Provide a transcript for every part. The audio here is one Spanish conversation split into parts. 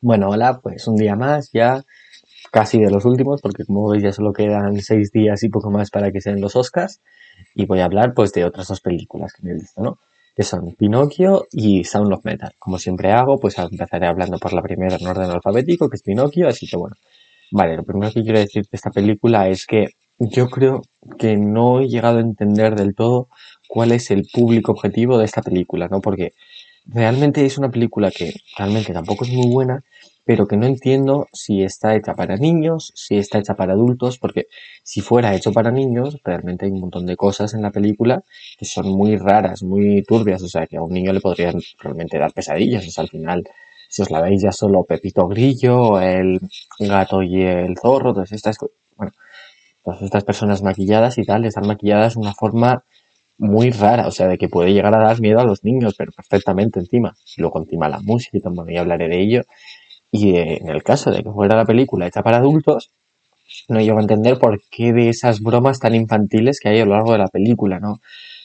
Bueno, hola, pues un día más, ya casi de los últimos, porque como veis ya solo quedan seis días y poco más para que sean los Oscars, y voy a hablar pues de otras dos películas que me he visto, ¿no? Que son Pinocchio y Sound of Metal. Como siempre hago, pues empezaré hablando por la primera en orden alfabético, que es Pinocchio, así que bueno. Vale, lo primero que quiero decir de esta película es que yo creo que no he llegado a entender del todo cuál es el público objetivo de esta película, ¿no? Porque realmente es una película que realmente tampoco es muy buena, pero que no entiendo si está hecha para niños, si está hecha para adultos, porque si fuera hecho para niños, realmente hay un montón de cosas en la película que son muy raras, muy turbias, o sea, que a un niño le podrían realmente dar pesadillas, o sea, al final, si os la veis ya solo Pepito Grillo, el gato y el zorro, todas estas, bueno, todas estas personas maquilladas y tal, están maquilladas de una forma muy rara, o sea, de que puede llegar a dar miedo a los niños, pero perfectamente encima. Luego encima la música, y también hablaré de ello. Y eh, en el caso de que fuera la película hecha para adultos, no llego a entender por qué de esas bromas tan infantiles que hay a lo largo de la película, ¿no?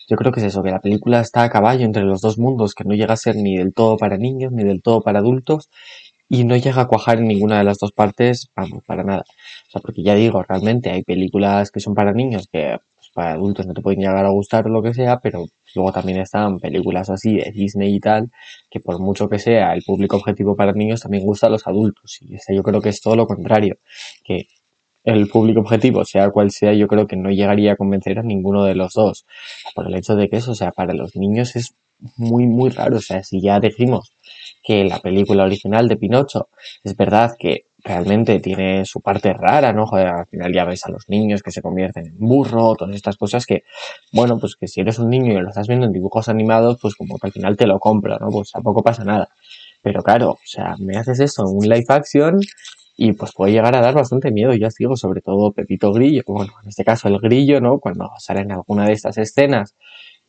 Yo creo que es eso, que la película está a caballo entre los dos mundos, que no llega a ser ni del todo para niños, ni del todo para adultos, y no llega a cuajar en ninguna de las dos partes, vamos, para nada. O sea, porque ya digo, realmente hay películas que son para niños que para adultos no te pueden llegar a gustar o lo que sea, pero luego también están películas así de Disney y tal, que por mucho que sea el público objetivo para niños, también gusta a los adultos. Y este yo creo que es todo lo contrario, que el público objetivo, sea cual sea, yo creo que no llegaría a convencer a ninguno de los dos. Por el hecho de que eso, o sea, para los niños es muy, muy raro. O sea, si ya decimos que la película original de Pinocho es verdad que realmente tiene su parte rara, ¿no? Joder, al final ya ves a los niños que se convierten en burro, todas estas cosas que, bueno, pues que si eres un niño y lo estás viendo en dibujos animados, pues como que al final te lo compro, ¿no? Pues tampoco pasa nada. Pero claro, o sea, me haces esto en un live action y pues puede llegar a dar bastante miedo, ya os digo, sobre todo Pepito Grillo, bueno, en este caso el grillo, ¿no? Cuando sale en alguna de estas escenas,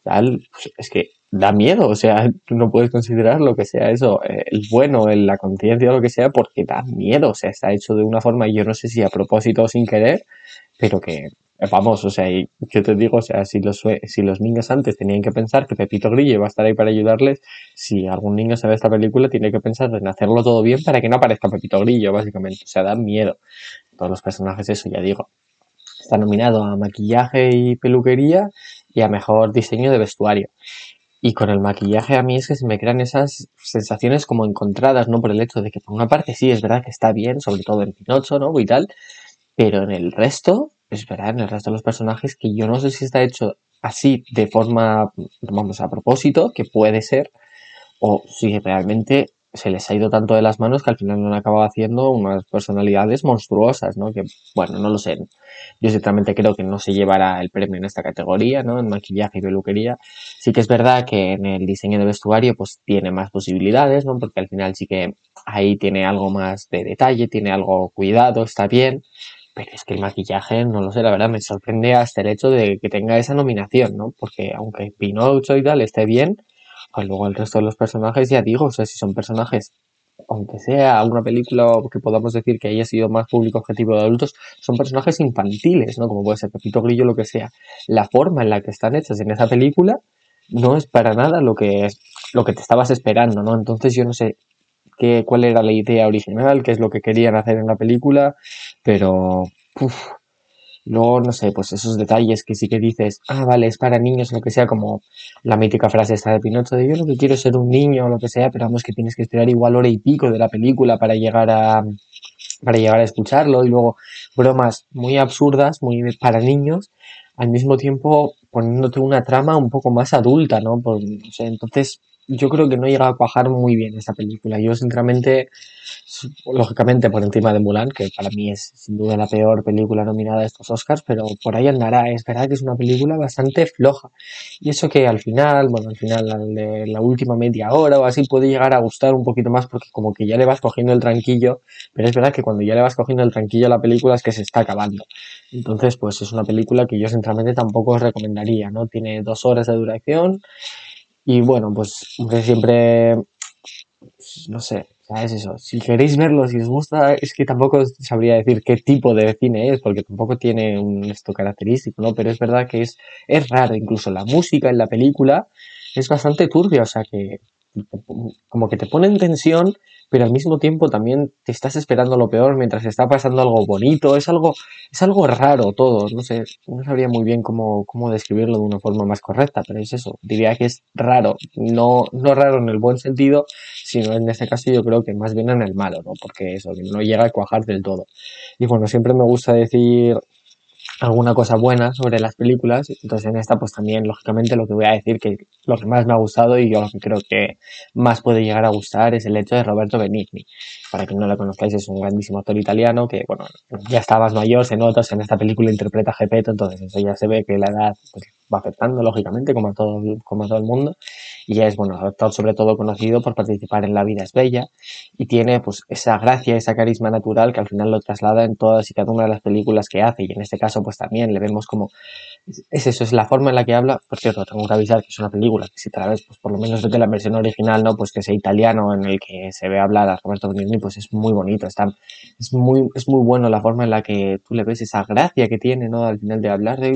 tal, pues es que da miedo, o sea, tú no puedes considerar lo que sea eso, eh, el bueno, el, la conciencia o lo que sea, porque da miedo, o sea, está hecho de una forma, yo no sé si a propósito o sin querer, pero que, vamos, o sea, y yo te digo, o sea, si los, si los niños antes tenían que pensar que Pepito Grillo va a estar ahí para ayudarles, si algún niño se ve esta película, tiene que pensar en hacerlo todo bien para que no aparezca Pepito Grillo, básicamente, o sea, da miedo. Todos los personajes, eso ya digo. Está nominado a maquillaje y peluquería y a mejor diseño de vestuario. Y con el maquillaje a mí es que se me crean esas sensaciones como encontradas, ¿no? Por el hecho de que por una parte sí es verdad que está bien, sobre todo en Pinocho, ¿no? Y tal, pero en el resto, es verdad, en el resto de los personajes que yo no sé si está hecho así de forma, vamos, a propósito, que puede ser, o si realmente se les ha ido tanto de las manos que al final han acabado haciendo unas personalidades monstruosas, ¿no? Que, bueno, no lo sé. Yo sinceramente creo que no se llevará el premio en esta categoría, ¿no? En maquillaje y peluquería. Sí que es verdad que en el diseño de vestuario, pues tiene más posibilidades, ¿no? Porque al final sí que ahí tiene algo más de detalle, tiene algo cuidado, está bien. Pero es que el maquillaje, no lo sé, la verdad me sorprende hasta el hecho de que tenga esa nominación, ¿no? Porque aunque Pinocho y tal esté bien, luego el resto de los personajes, ya digo, o sea, si son personajes, aunque sea una película que podamos decir que haya sido más público objetivo de adultos, son personajes infantiles, ¿no? Como puede ser Pepito Grillo, lo que sea. La forma en la que están hechas en esa película no es para nada lo que es, lo que te estabas esperando, ¿no? Entonces yo no sé qué, cuál era la idea original, qué es lo que querían hacer en la película, pero Luego, no sé, pues esos detalles que sí que dices, ah, vale, es para niños, lo que sea, como la mítica frase esta de Pinocho de yo lo que quiero es ser un niño o lo que sea, pero vamos que tienes que esperar igual hora y pico de la película para llegar a para llegar a escucharlo y luego bromas muy absurdas, muy para niños, al mismo tiempo poniéndote una trama un poco más adulta, ¿no? Pues, no sé, entonces yo creo que no llega a cuajar muy bien esta película. Yo, sinceramente, lógicamente por encima de Mulan, que para mí es sin duda la peor película nominada a estos Oscars, pero por ahí andará. Es verdad que es una película bastante floja. Y eso que al final, bueno, al final, la última media hora o así, puede llegar a gustar un poquito más porque como que ya le vas cogiendo el tranquillo, pero es verdad que cuando ya le vas cogiendo el tranquillo a la película es que se está acabando. Entonces, pues es una película que yo, sinceramente, tampoco os recomendaría, ¿no? Tiene dos horas de duración y bueno, pues siempre, pues, no sé, es eso. Si queréis verlo, si os gusta, es que tampoco sabría decir qué tipo de cine es, porque tampoco tiene un esto característico, ¿no? Pero es verdad que es, es raro, incluso la música en la película es bastante turbia, o sea que como que te pone en tensión, pero al mismo tiempo también te estás esperando lo peor mientras está pasando algo bonito, es algo, es algo raro todo, no sé, no sabría muy bien cómo, cómo describirlo de una forma más correcta, pero es eso, diría que es raro, no, no raro en el buen sentido, sino en este caso yo creo que más bien en el malo, ¿no? Porque eso, no llega a cuajar del todo. Y bueno, siempre me gusta decir alguna cosa buena sobre las películas. Entonces en esta pues también lógicamente lo que voy a decir que lo que más me ha gustado y yo lo que creo que más puede llegar a gustar es el hecho de Roberto Benigni. Para quien no lo conozcáis es un grandísimo actor italiano que bueno ya está más mayor, se nota, en esta película interpreta a Gepetto, entonces eso ya se ve que la edad pues, va afectando lógicamente como a todo, como a todo el mundo. Y es bueno actor sobre todo conocido por participar en La vida es bella y tiene pues esa gracia, esa carisma natural que al final lo traslada en todas y cada una de las películas que hace. Y en este caso pues también le vemos como es eso, es la forma en la que habla, por cierto, tengo que avisar que es una película que si te la ves, pues por lo menos desde la versión original, ¿no? Pues que sea italiano en el que se ve hablar a Roberto Benigni, pues es muy bonito, está, es muy, es muy bueno la forma en la que tú le ves esa gracia que tiene, ¿no? Al final de hablar de,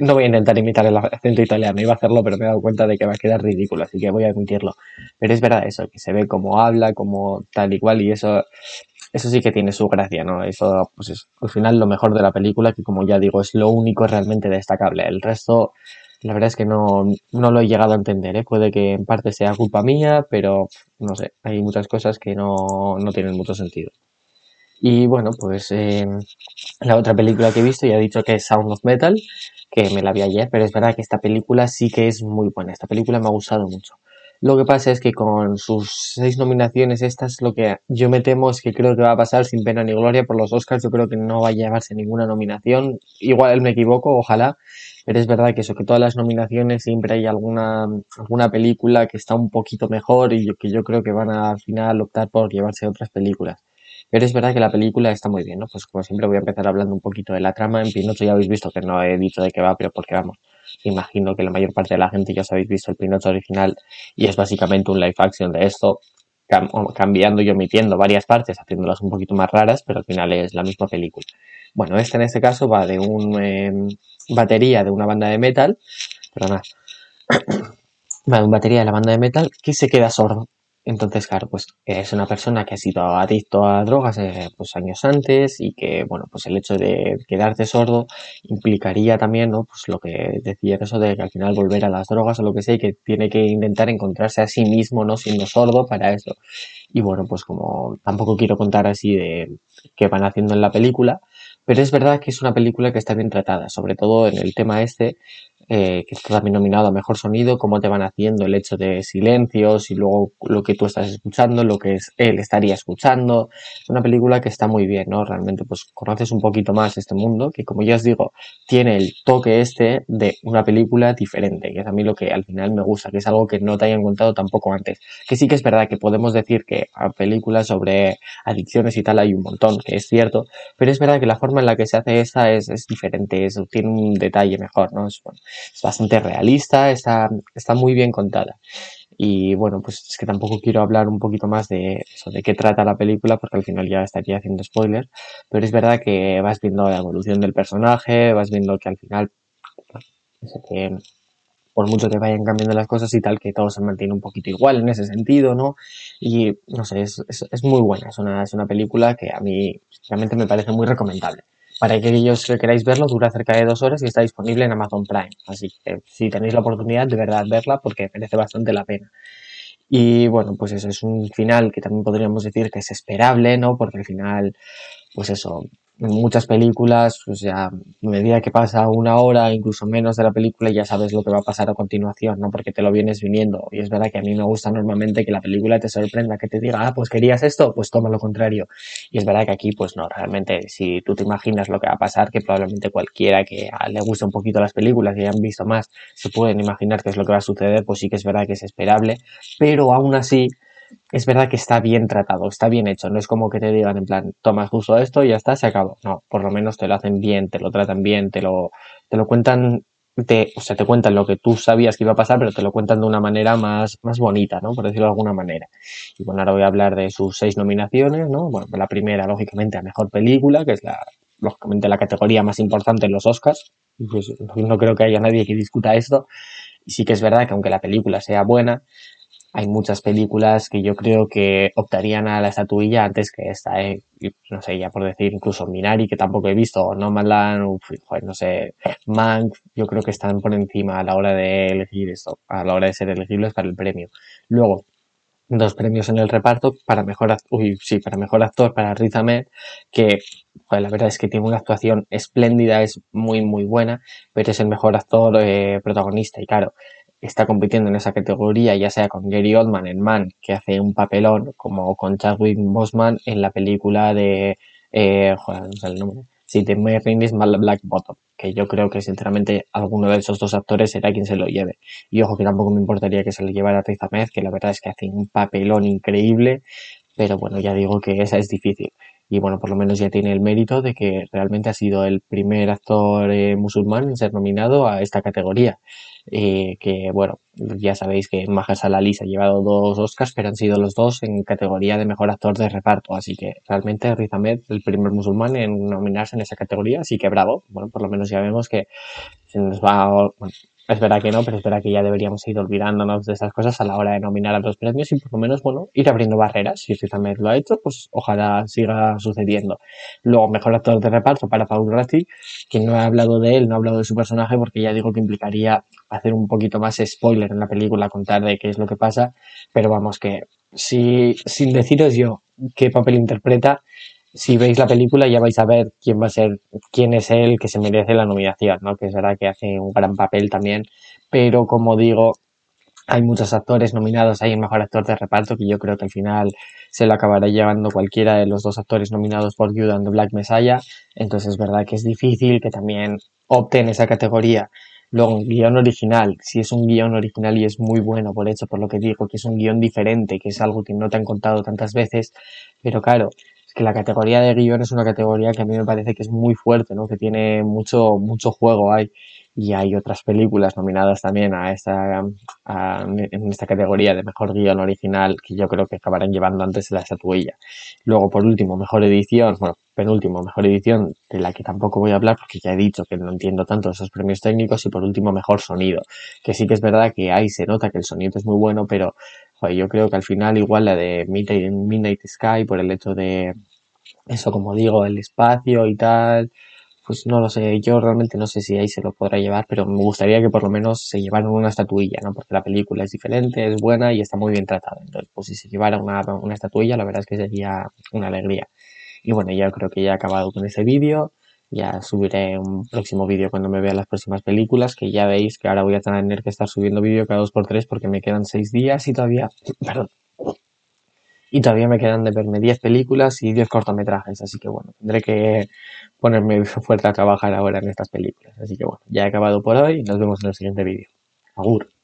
no voy a intentar imitar el acento italiano, iba a hacerlo, pero me he dado cuenta de que va a quedar ridículo, así que voy a admitirlo. Pero es verdad eso, que se ve como habla, como tal y cual, y eso, eso sí que tiene su gracia, ¿no? Eso, pues es al final lo mejor de la película, que como ya digo, es lo único realmente destacable. El resto, la verdad es que no, no lo he llegado a entender, ¿eh? Puede que en parte sea culpa mía, pero no sé, hay muchas cosas que no, no tienen mucho sentido. Y bueno, pues eh, la otra película que he visto ya he dicho que es Sound of Metal, que me la vi ayer, pero es verdad que esta película sí que es muy buena. Esta película me ha gustado mucho. Lo que pasa es que con sus seis nominaciones, estas lo que yo me temo es que creo que va a pasar sin pena ni gloria por los Oscars. Yo creo que no va a llevarse ninguna nominación. Igual me equivoco, ojalá. Pero es verdad que eso, que todas las nominaciones siempre hay alguna, alguna película que está un poquito mejor y que yo creo que van a al final optar por llevarse otras películas. Pero es verdad que la película está muy bien, ¿no? Pues como siempre voy a empezar hablando un poquito de la trama. En Pinocho ya habéis visto que no he dicho de qué va, pero porque vamos, imagino que la mayor parte de la gente ya os habéis visto el Pinocho original y es básicamente un live action de esto, cambiando y omitiendo varias partes, haciéndolas un poquito más raras, pero al final es la misma película. Bueno, este en este caso va de un em, batería de una banda de metal, perdona, va de un batería de la banda de metal que se queda sordo entonces, claro, pues es una persona que ha sido adicto a drogas eh, pues años antes y que, bueno, pues el hecho de quedarte sordo implicaría también, ¿no? Pues lo que decía eso de que al final volver a las drogas o lo que sea y que tiene que intentar encontrarse a sí mismo, ¿no? Siendo sordo para eso. Y bueno, pues como tampoco quiero contar así de qué van haciendo en la película, pero es verdad que es una película que está bien tratada, sobre todo en el tema este eh, que está también nominado a Mejor Sonido, cómo te van haciendo el hecho de silencios y luego lo que tú estás escuchando, lo que es, él estaría escuchando. Es una película que está muy bien, ¿no? Realmente pues conoces un poquito más este mundo, que como ya os digo, tiene el toque este de una película diferente, que es a mí lo que al final me gusta, que es algo que no te hayan contado tampoco antes. Que sí que es verdad que podemos decir que a películas sobre adicciones y tal hay un montón, que es cierto, pero es verdad que la forma en la que se hace esta es, es diferente, es, tiene un detalle mejor, ¿no? Es, bueno, es bastante realista, está, está muy bien contada. Y bueno, pues es que tampoco quiero hablar un poquito más de eso, de qué trata la película, porque al final ya estaría haciendo spoiler, pero es verdad que vas viendo la evolución del personaje, vas viendo que al final, que por mucho que vayan cambiando las cosas y tal, que todo se mantiene un poquito igual en ese sentido, ¿no? Y no sé, es, es, es muy buena, es una, es una película que a mí realmente me parece muy recomendable. Para aquellos que queráis verlo, dura cerca de dos horas y está disponible en Amazon Prime. Así que si tenéis la oportunidad, de verdad verla porque merece bastante la pena. Y bueno, pues eso es un final que también podríamos decir que es esperable, ¿no? Porque al final, pues eso, muchas películas, pues ya a medida que pasa una hora, incluso menos de la película, ya sabes lo que va a pasar a continuación, ¿no? Porque te lo vienes viniendo. Y es verdad que a mí me gusta normalmente que la película te sorprenda, que te diga, ah, pues querías esto, pues toma lo contrario. Y es verdad que aquí, pues no, realmente, si tú te imaginas lo que va a pasar, que probablemente cualquiera que le guste un poquito las películas y hayan visto más, se pueden imaginar qué es lo que va a suceder, pues sí que es verdad que es esperable. Pero aún así, es verdad que está bien tratado, está bien hecho. No es como que te digan en plan, tomas justo esto y ya está, se acabó. No, por lo menos te lo hacen bien, te lo tratan bien, te lo, te lo cuentan, te, o sea, te cuentan lo que tú sabías que iba a pasar, pero te lo cuentan de una manera más, más bonita, ¿no? Por decirlo de alguna manera. Y bueno, ahora voy a hablar de sus seis nominaciones, ¿no? Bueno, la primera, lógicamente, a mejor película, que es la, lógicamente, la categoría más importante en los Oscars. Pues no creo que haya nadie que discuta esto. Y sí que es verdad que aunque la película sea buena, hay muchas películas que yo creo que optarían a la estatuilla antes que esta, ¿eh? no sé, ya por decir, incluso Minari, que tampoco he visto, No Manland, no sé, Mank, yo creo que están por encima a la hora de elegir esto, a la hora de ser elegibles para el premio. Luego, dos premios en el reparto para mejor uy, sí, para mejor actor para Riz Ahmed, que la verdad es que tiene una actuación espléndida, es muy muy buena, pero es el mejor actor eh, protagonista y claro, está compitiendo en esa categoría, ya sea con Gary Oldman en Man, que hace un papelón, como con Chadwick Boseman en la película de eh, joder, no sé el nombre, sí, de Mary Black Bottom que yo creo que sinceramente alguno de esos dos actores será quien se lo lleve. Y ojo que tampoco me importaría que se lo llevara Riz Ahmed, que la verdad es que hace un papelón increíble, pero bueno, ya digo que esa es difícil. Y bueno, por lo menos ya tiene el mérito de que realmente ha sido el primer actor eh, musulmán en ser nominado a esta categoría. Eh, que bueno, ya sabéis que Mahershala Ali se ha llevado dos Oscars, pero han sido los dos en categoría de mejor actor de reparto, así que realmente Riz Ahmed, el primer musulmán en nominarse en esa categoría, así que bravo, bueno, por lo menos ya vemos que se nos va, es verdad que no, pero es verdad que ya deberíamos ir olvidándonos de esas cosas a la hora de nominar a los premios y por lo menos, bueno, ir abriendo barreras. Si Ahmed lo ha hecho, pues ojalá siga sucediendo. Luego, mejor actor de reparto para Paul Ratti, que no ha hablado de él, no ha hablado de su personaje, porque ya digo que implicaría hacer un poquito más spoiler en la película, contar de qué es lo que pasa, pero vamos que si, sin deciros yo qué papel interpreta, si veis la película ya vais a ver quién va a ser, quién es él que se merece la nominación, ¿no? Que será que hace un gran papel también. Pero como digo, hay muchos actores nominados, hay un mejor actor de reparto que yo creo que al final se lo acabará llevando cualquiera de los dos actores nominados por Judas and the Black Messiah. Entonces es verdad que es difícil que también opten esa categoría. Luego, un guion original, si es un guion original y es muy bueno, por hecho, por lo que digo, que es un guion diferente, que es algo que no te han contado tantas veces, pero claro, que la categoría de guion es una categoría que a mí me parece que es muy fuerte, ¿no? Que tiene mucho, mucho juego ahí. Y hay otras películas nominadas también a esta, en esta categoría de mejor guion original que yo creo que acabarán llevando antes la estatuilla. Luego, por último, mejor edición, bueno, penúltimo, mejor edición, de la que tampoco voy a hablar porque ya he dicho que no entiendo tanto esos premios técnicos. Y por último, mejor sonido, que sí que es verdad que ahí se nota que el sonido es muy bueno, pero yo creo que al final igual la de Midnight, Sky por el hecho de eso, como digo, el espacio y tal, pues no lo sé, yo realmente no sé si ahí se lo podrá llevar, pero me gustaría que por lo menos se llevaran una estatuilla, ¿no? Porque la película es diferente, es buena y está muy bien tratada. Entonces, pues si se llevara una, una estatuilla, la verdad es que sería una alegría. Y bueno, ya creo que ya he acabado con ese vídeo. Ya subiré un próximo vídeo cuando me vea las próximas películas, que ya veis que ahora voy a tener que estar subiendo vídeo cada dos por tres porque me quedan seis días y todavía, perdón, y todavía me quedan de verme 10 películas y 10 cortometrajes, así que bueno, tendré que ponerme fuerte a trabajar ahora en estas películas. Así que bueno, ya he acabado por hoy y nos vemos en el siguiente vídeo. Agur.